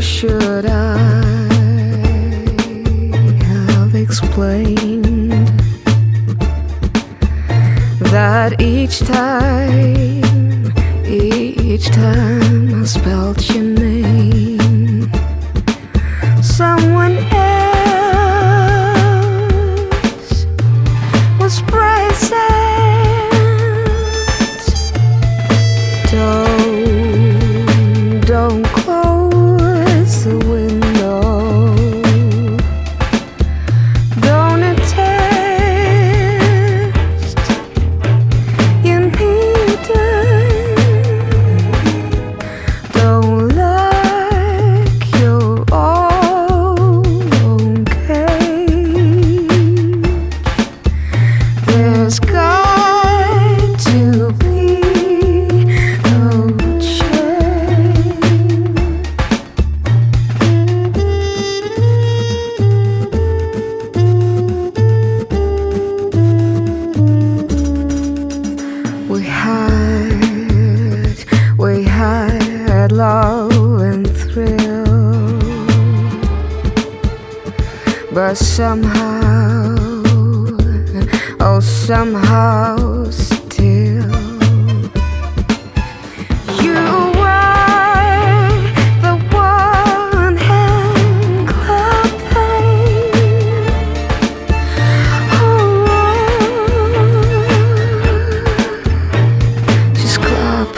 should I have explained that each time, each time I spelled your name?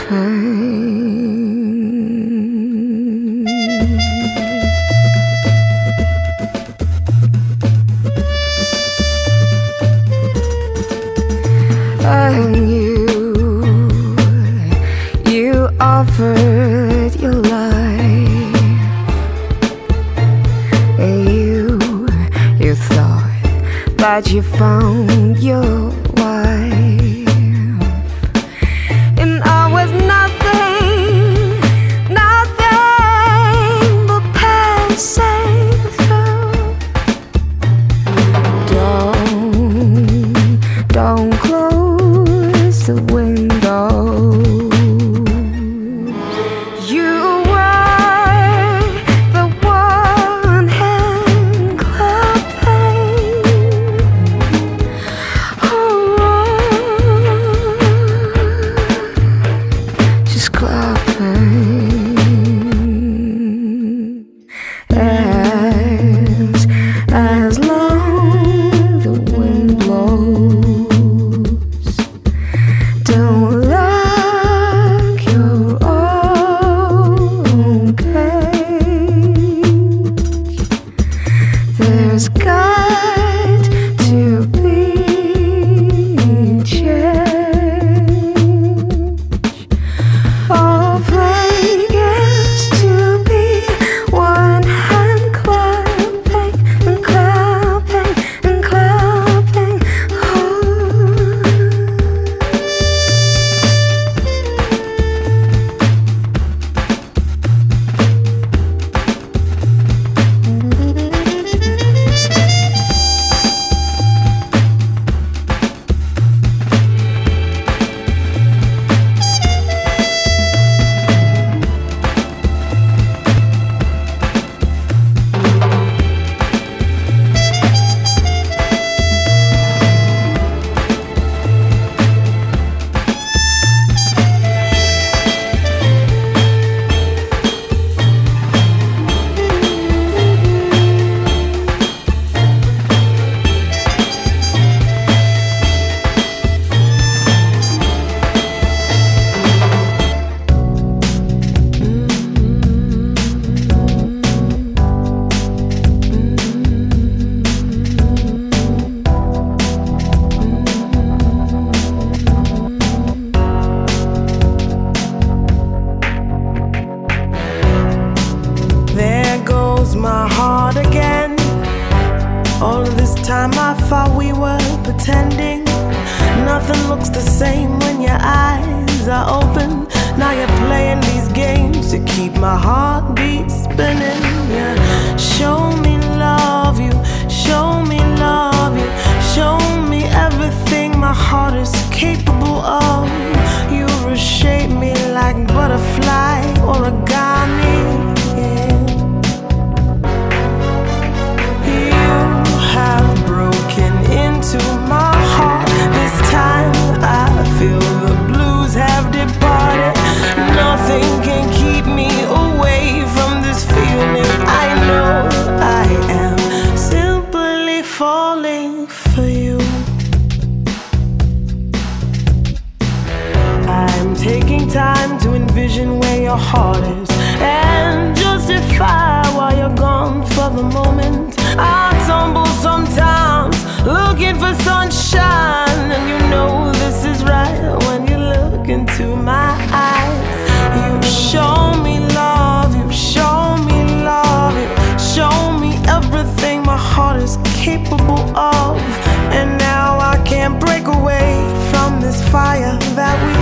time. That we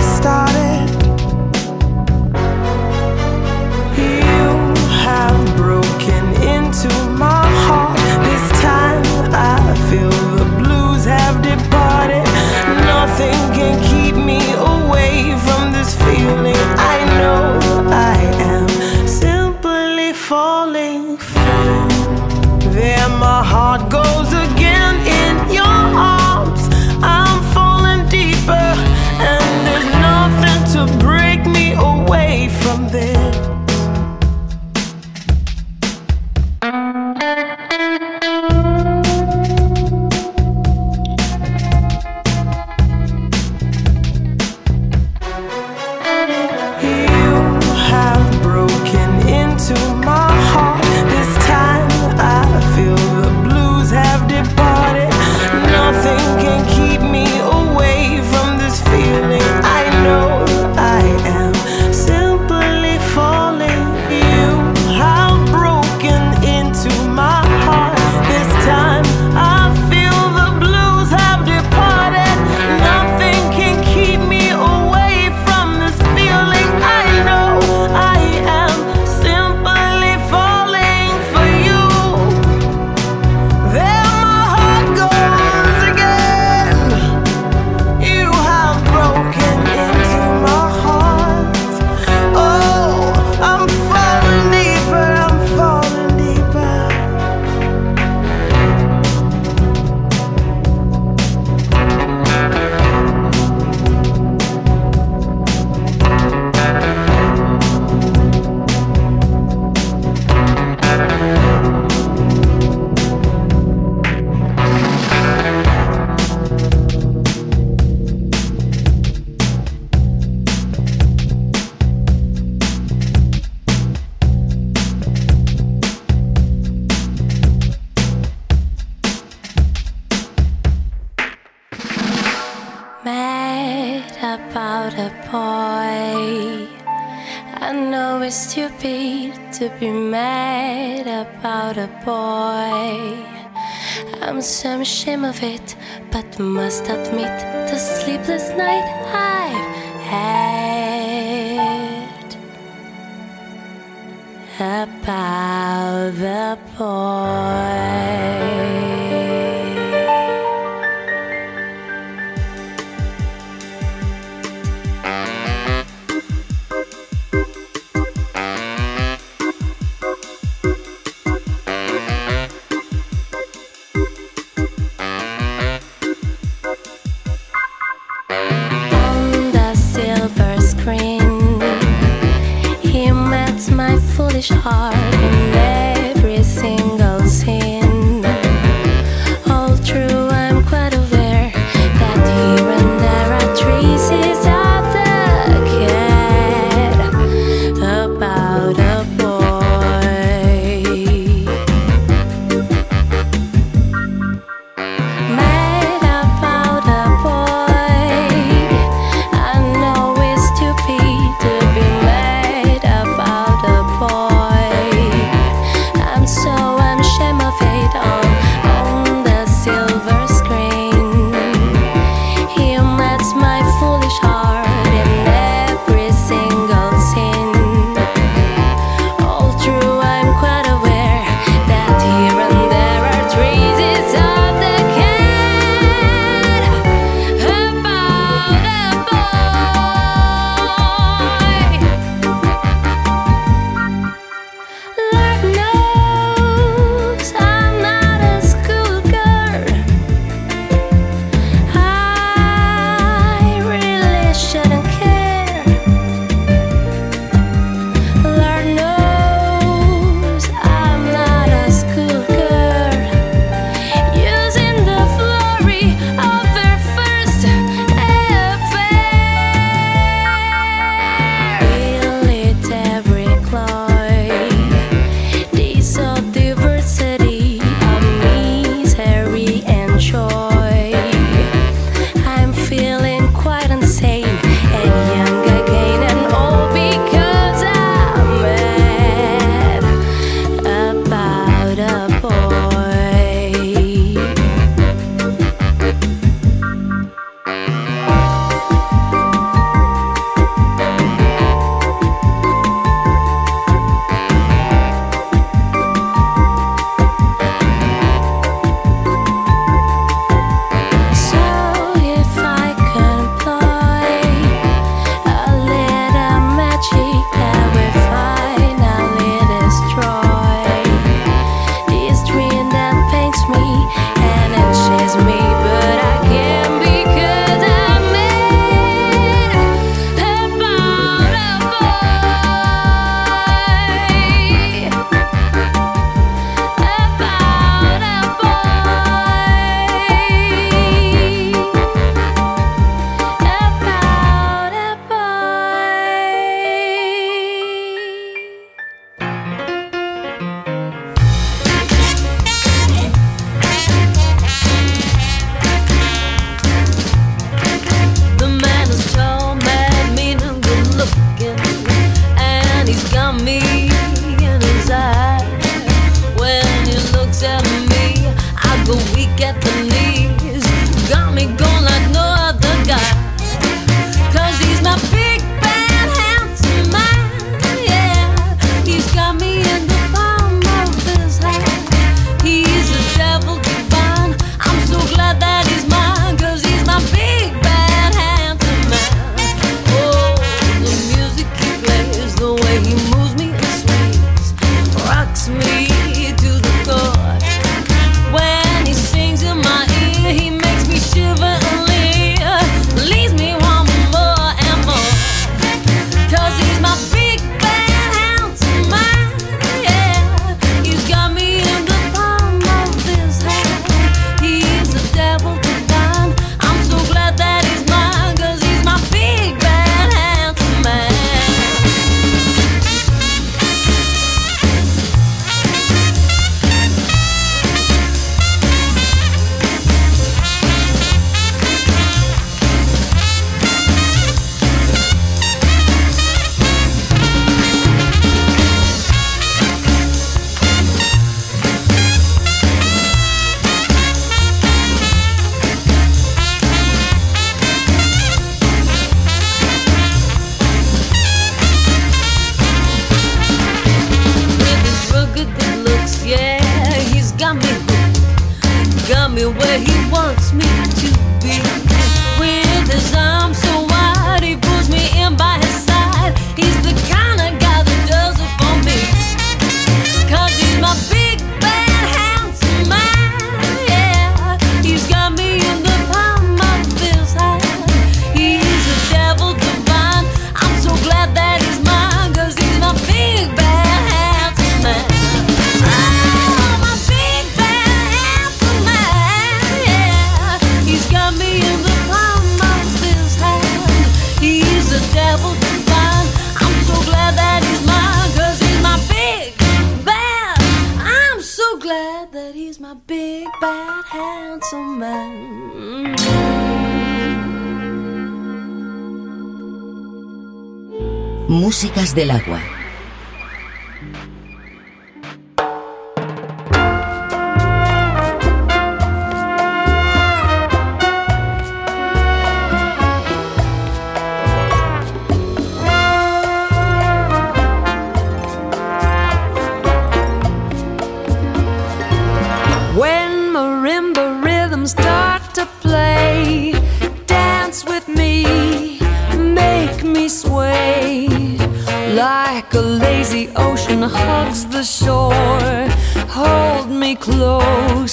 close.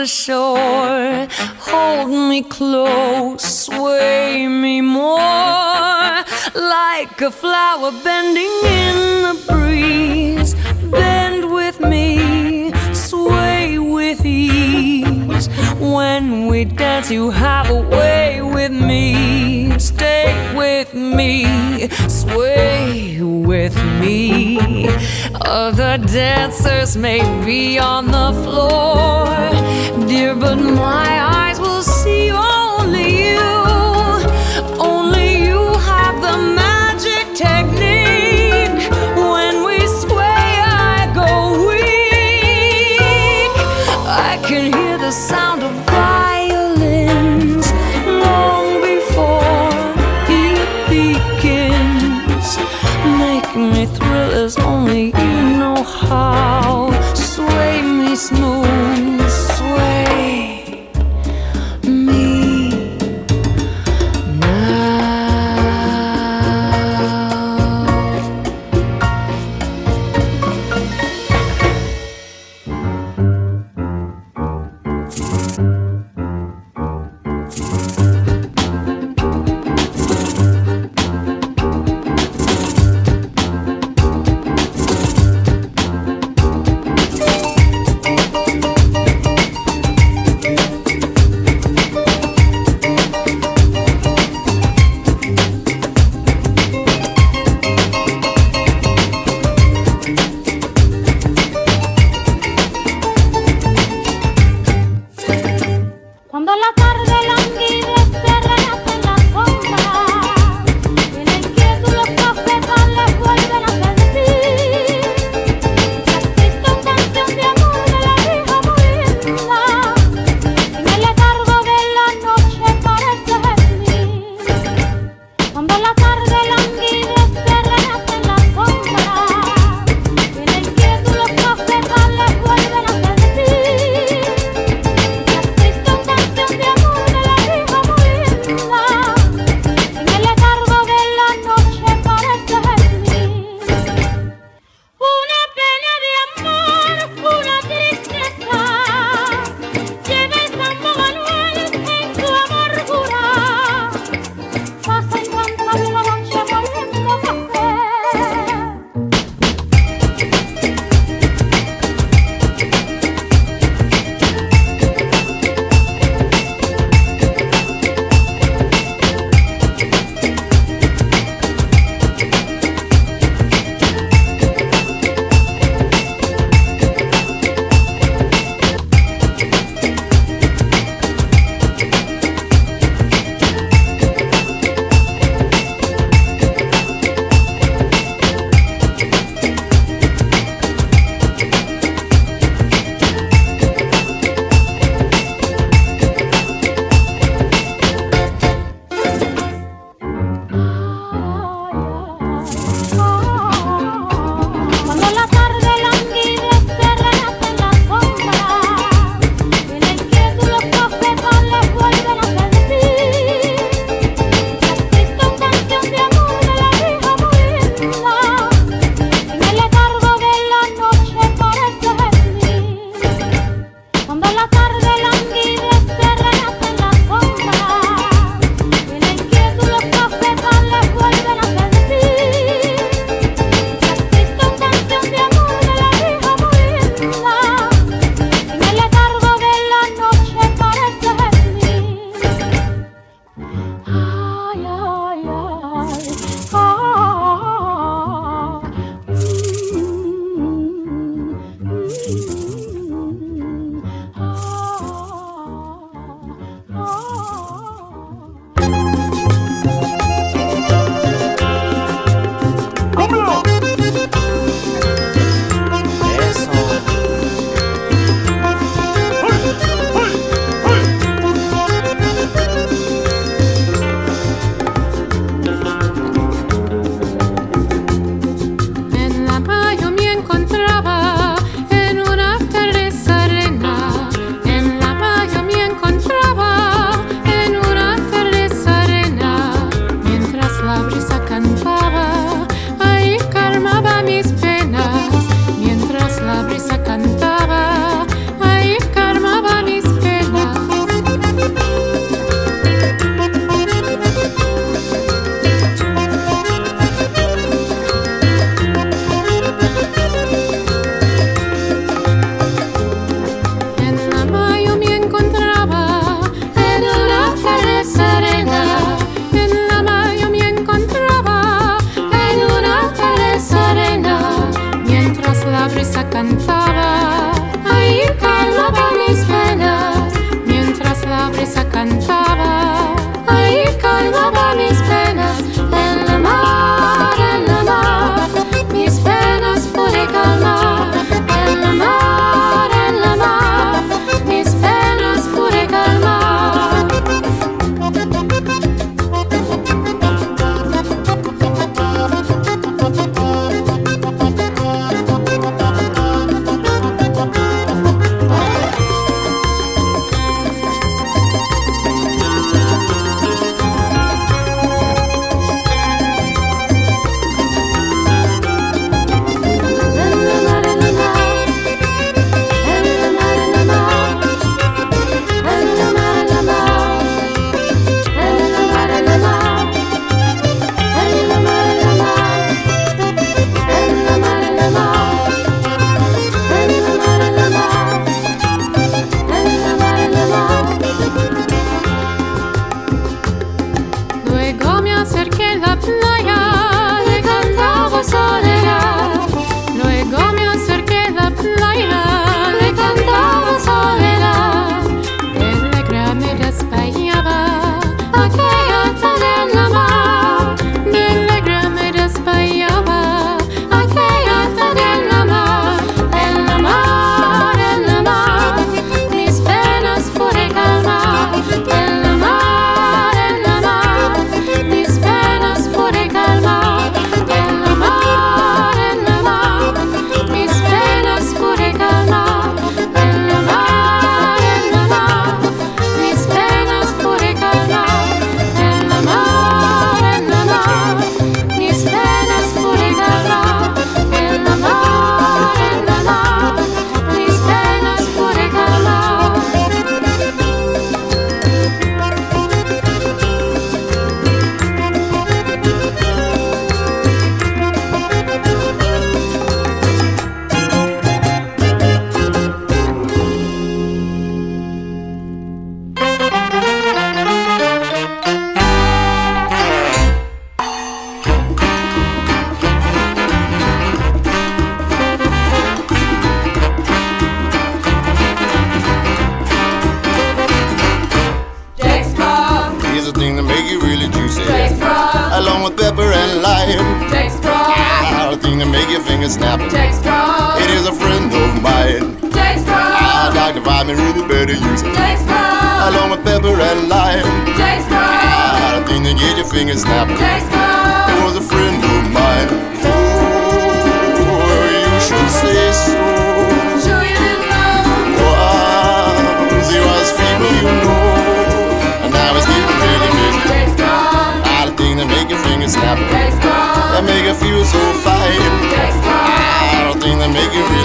the shore. Hold me close, sway me more. Like a flower bending in the breeze. Bend with me, sway with ease. When we dance, you have a way with me. Stay with me, sway with me. Other dancers may be on the floor, dear, but my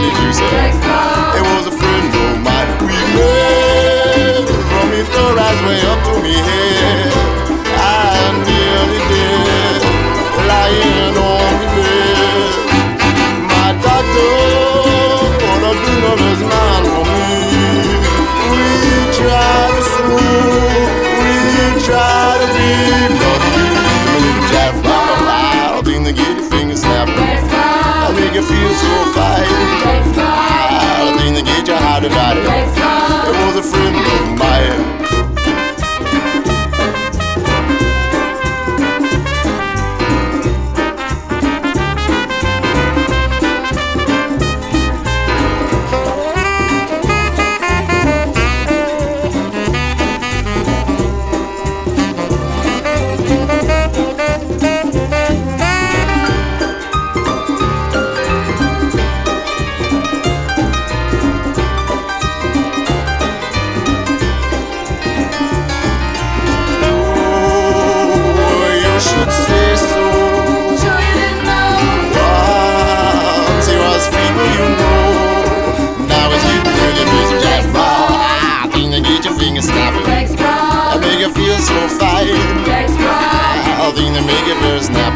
It was a friend of mine. We met from his eyes way up to me head. I nearly dead, lying on the bed. My doctor put a his man for me. We tried to we tried to be. I make you feel so fine. Your heart about it. Was a friend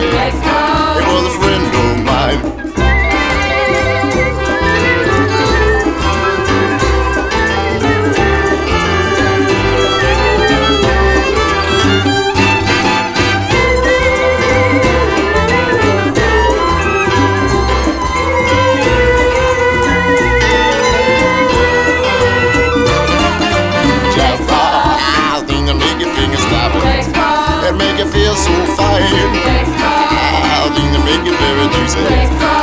It was a friend of mine. They make. It feel so fine. Juicy. It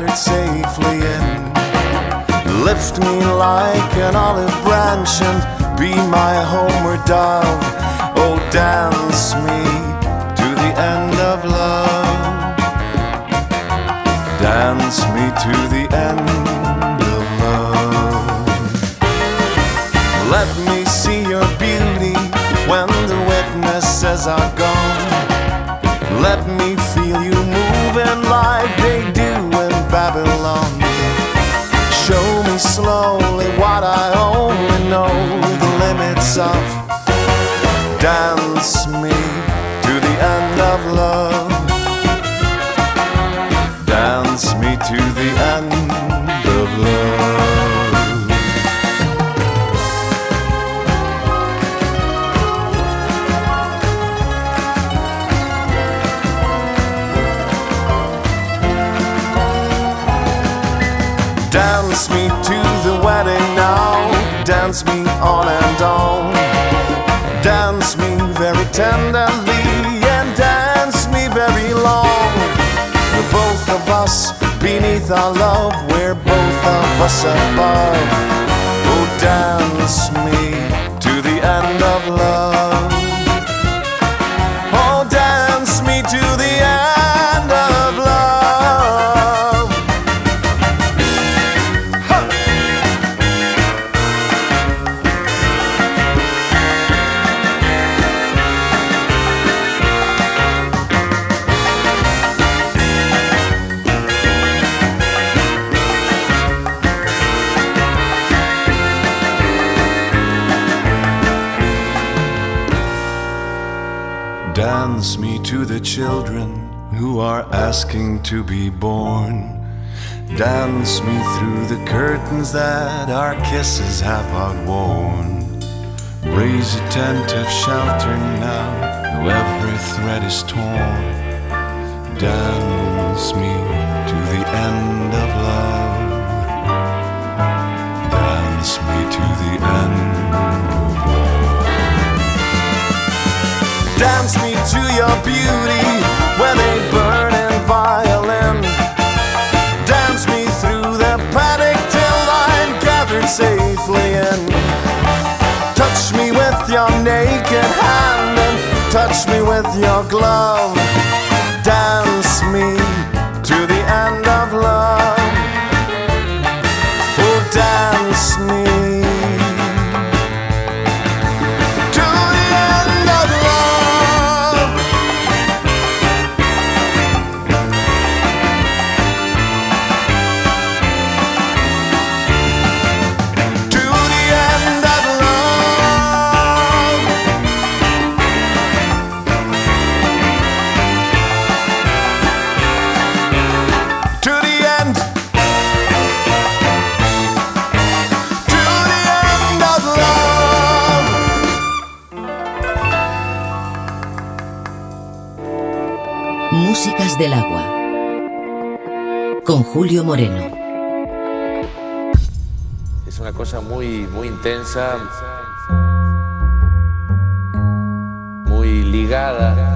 gathered safely in. Lift me like an olive branch and be my homeward dove. Oh, dance me to the end of love. Dance me to the end of love. Let me see your beauty when the witnesses are gone. Let me feel you moving like limits Dance me on and on. Dance me very tenderly and dance me very long. We're both of us beneath our love. We're both of us above. Oh, dance me to the end of love. asking to be born. Dance me through the curtains that our kisses have outworn. Raise a tent of shelter now, though every thread is torn. Dance me to the end of love. Dance me to the end of. Dance me to your beauty when safely in. Touch me with your naked hand and touch me with your glove. Dance me Julio Moreno. Es una cosa muy, muy intensa, muy ligada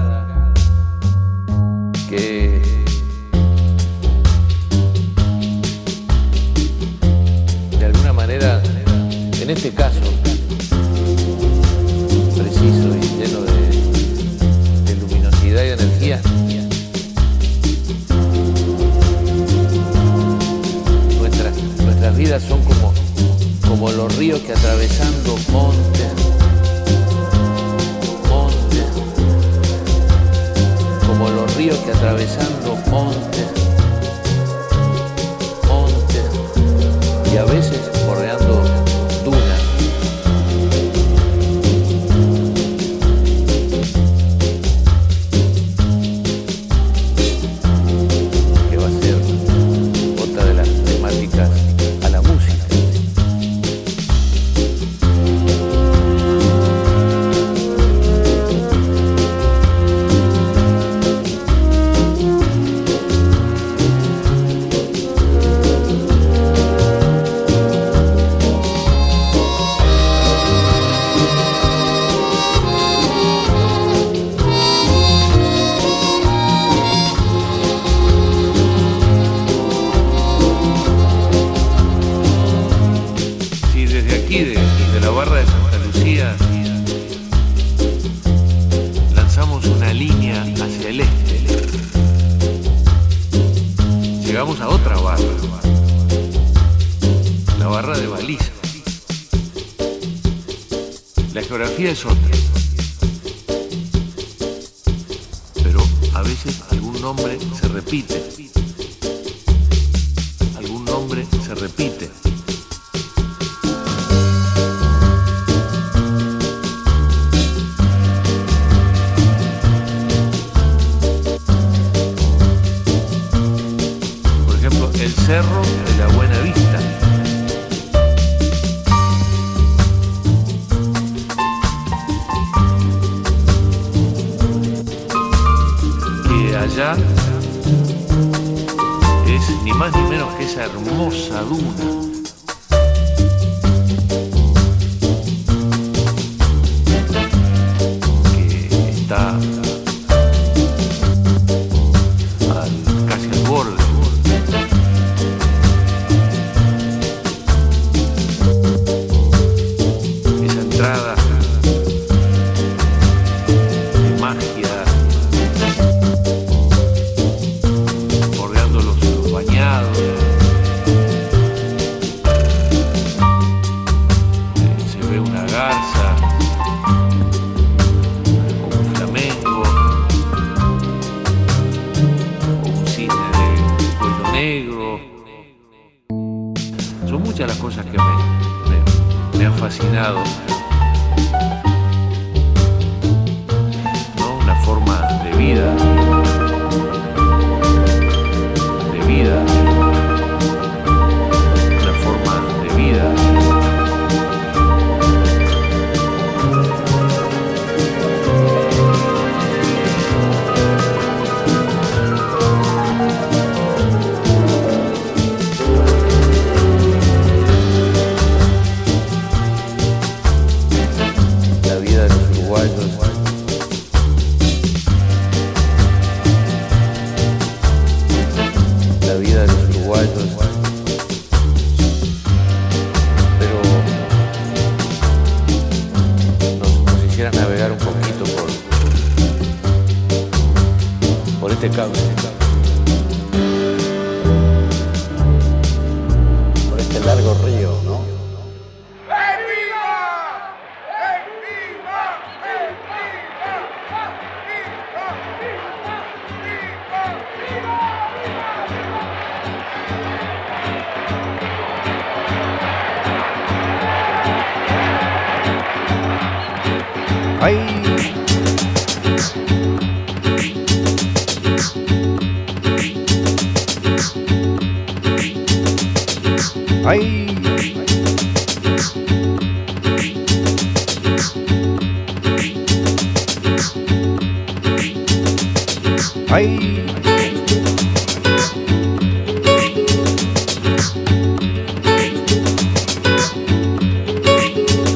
Ay.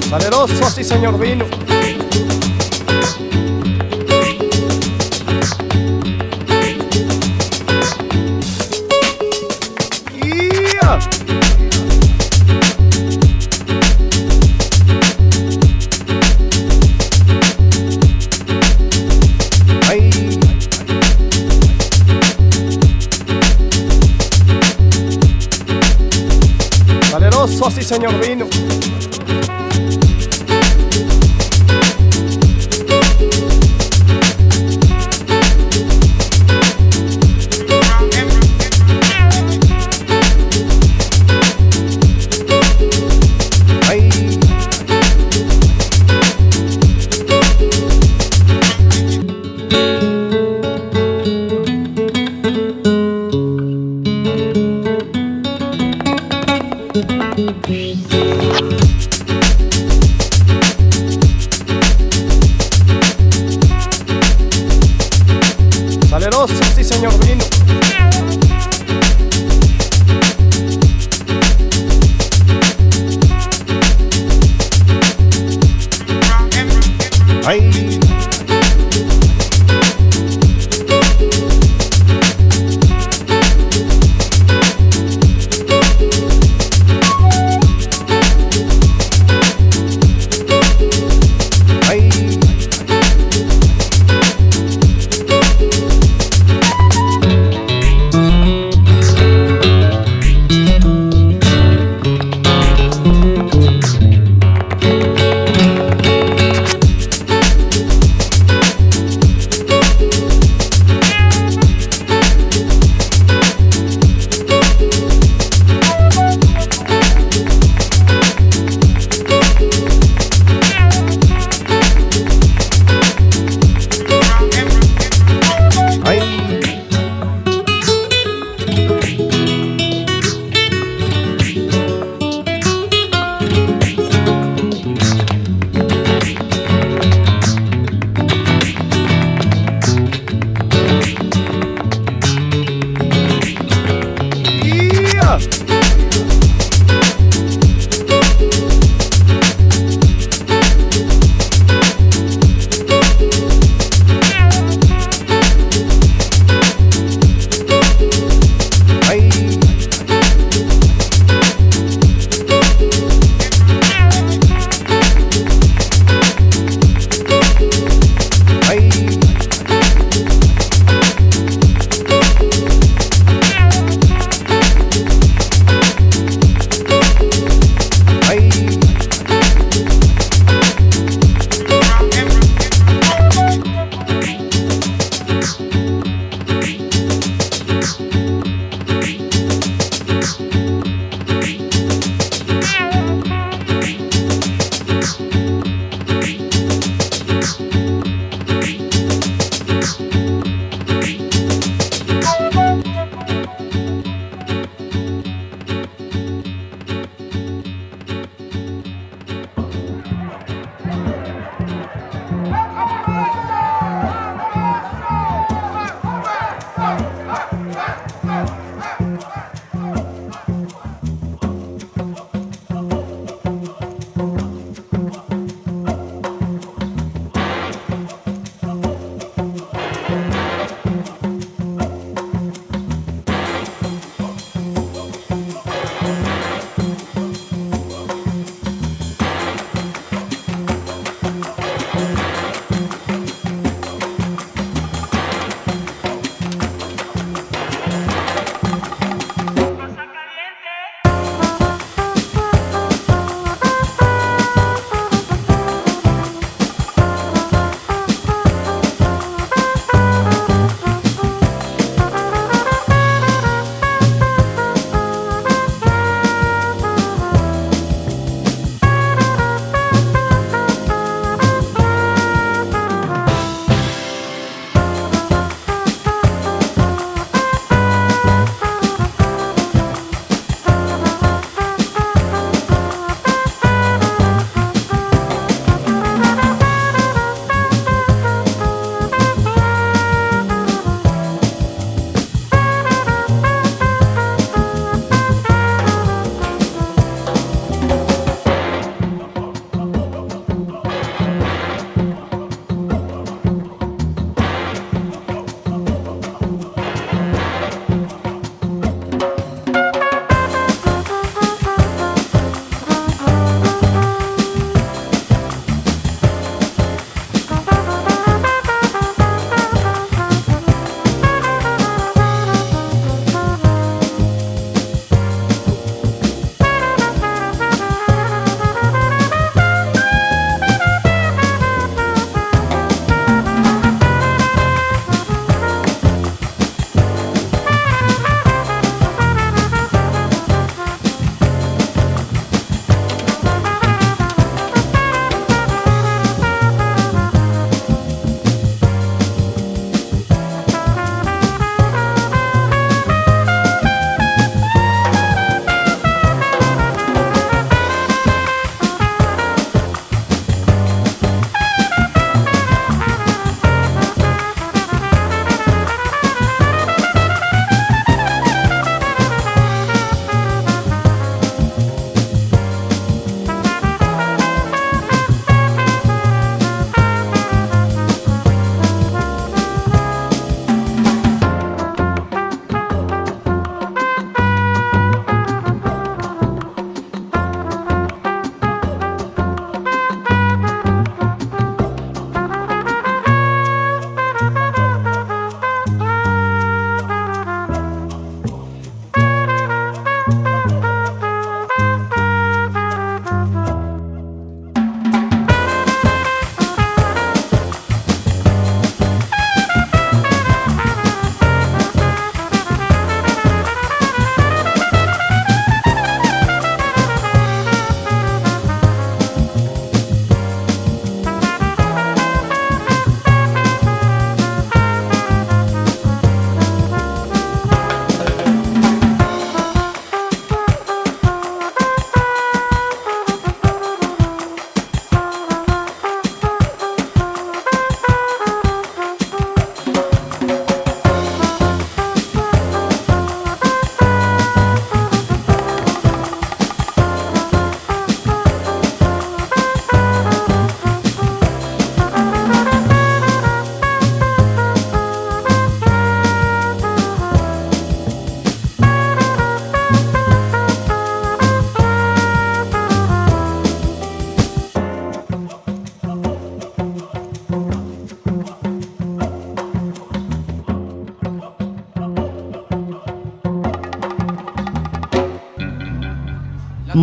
Saleroso, sí señor vino. Señor vino.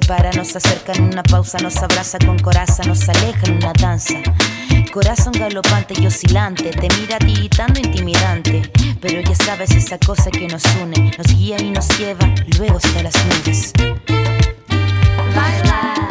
Separa, nos acerca en una pausa, nos abraza con coraza, nos aleja en una danza. Corazón galopante y oscilante, te mira tiritando intimidante. Pero ya sabes esa cosa que nos une, nos guía y nos lleva luego hasta las nubes. Baila,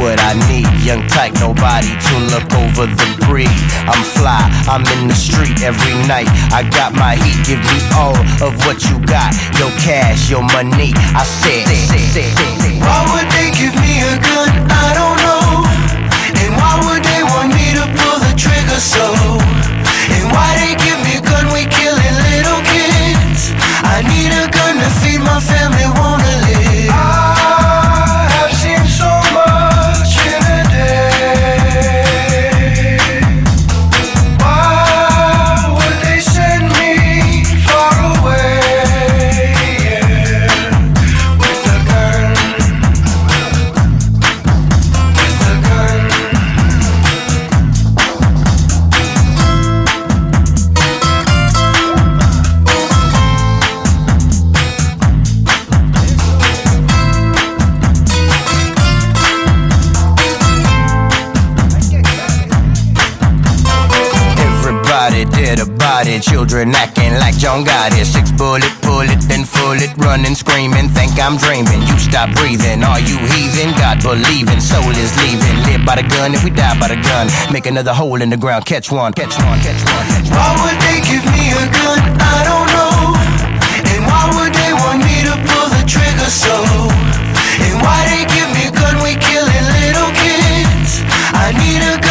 what I need. Young type, nobody to look over the breed. I'm fly, I'm in the street every night. I got my heat, give me all of what you got. Your cash, your money. I said, Why would they give me a gun? I don't know. And why would they want me to pull the hearted. Children acting like John Gotti. Six bullet, pull it, then full it. Running, screaming, think I'm dreaming. You stop breathing. Are you heathen? God believing. Soul is leaving. Live by the gun if we die by the gun. Make another hole in the ground. Catch one, catch one, catch one. Catch one. Why would they give me a gun? I don't know. And why would they want me to pull the trigger so? And why they give me a gun? We killing little kids. I need a gun